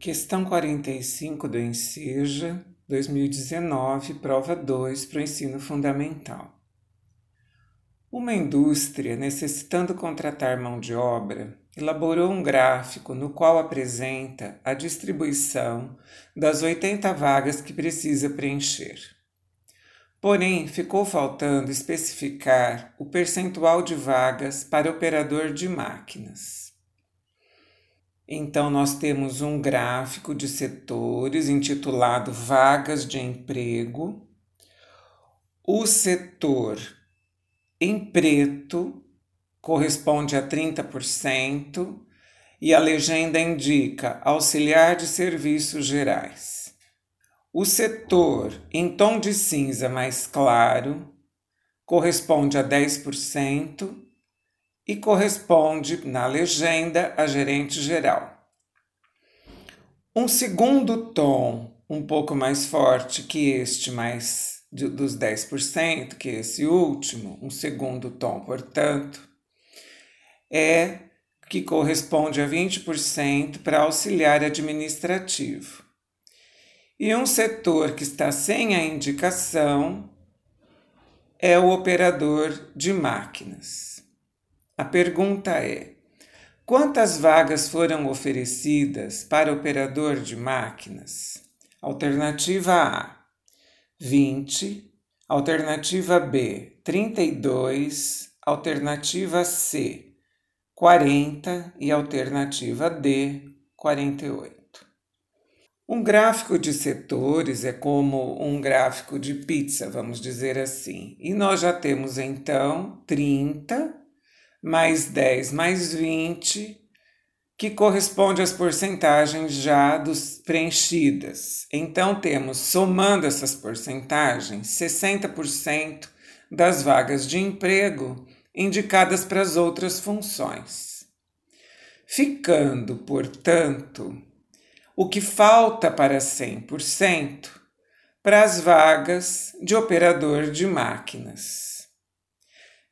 Questão 45 do Enseja 2019, prova 2 para o ensino fundamental. Uma indústria necessitando contratar mão de obra elaborou um gráfico no qual apresenta a distribuição das 80 vagas que precisa preencher. Porém, ficou faltando especificar o percentual de vagas para operador de máquinas. Então, nós temos um gráfico de setores intitulado Vagas de Emprego. O setor em preto corresponde a 30% e a legenda indica auxiliar de serviços gerais. O setor em tom de cinza mais claro corresponde a 10% e corresponde na legenda a gerente geral. Um segundo tom, um pouco mais forte que este, mais de, dos 10%, que esse último, um segundo tom, portanto, é que corresponde a 20% para auxiliar administrativo. E um setor que está sem a indicação é o operador de máquinas. A pergunta é: quantas vagas foram oferecidas para operador de máquinas? Alternativa A: 20, alternativa B: 32, alternativa C: 40 e alternativa D: 48. Um gráfico de setores é como um gráfico de pizza, vamos dizer assim. E nós já temos então 30 mais 10 mais 20, que corresponde às porcentagens já dos preenchidas. Então temos, somando essas porcentagens, 60% das vagas de emprego indicadas para as outras funções. Ficando, portanto, o que falta para 100% para as vagas de operador de máquinas.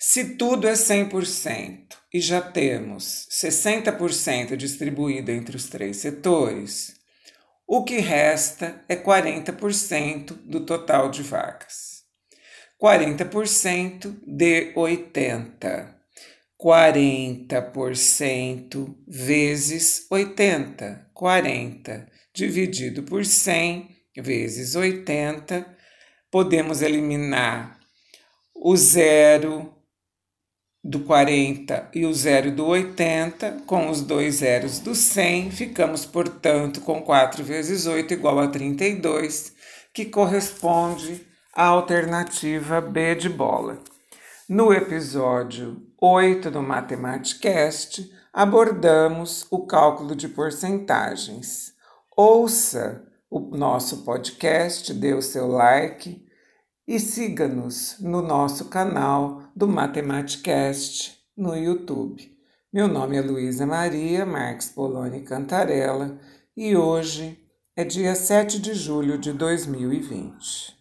Se tudo é 100% e já temos 60% distribuído entre os três setores, o que resta é 40% do total de vagas. 40% de 80. 40% vezes 80. 40 dividido por 100 vezes 80. Podemos eliminar o zero do 40 e o zero do 80, com os dois zeros do 100, ficamos, portanto, com 4 vezes 8 igual a 32, que corresponde à alternativa B de bola. No episódio 8 do Matematicast, abordamos o cálculo de porcentagens. Ouça o nosso podcast, dê o seu like e siga-nos no nosso canal do Matematicast no YouTube. Meu nome é Luísa Maria Marques Poloni Cantarella e hoje é dia 7 de julho de 2020.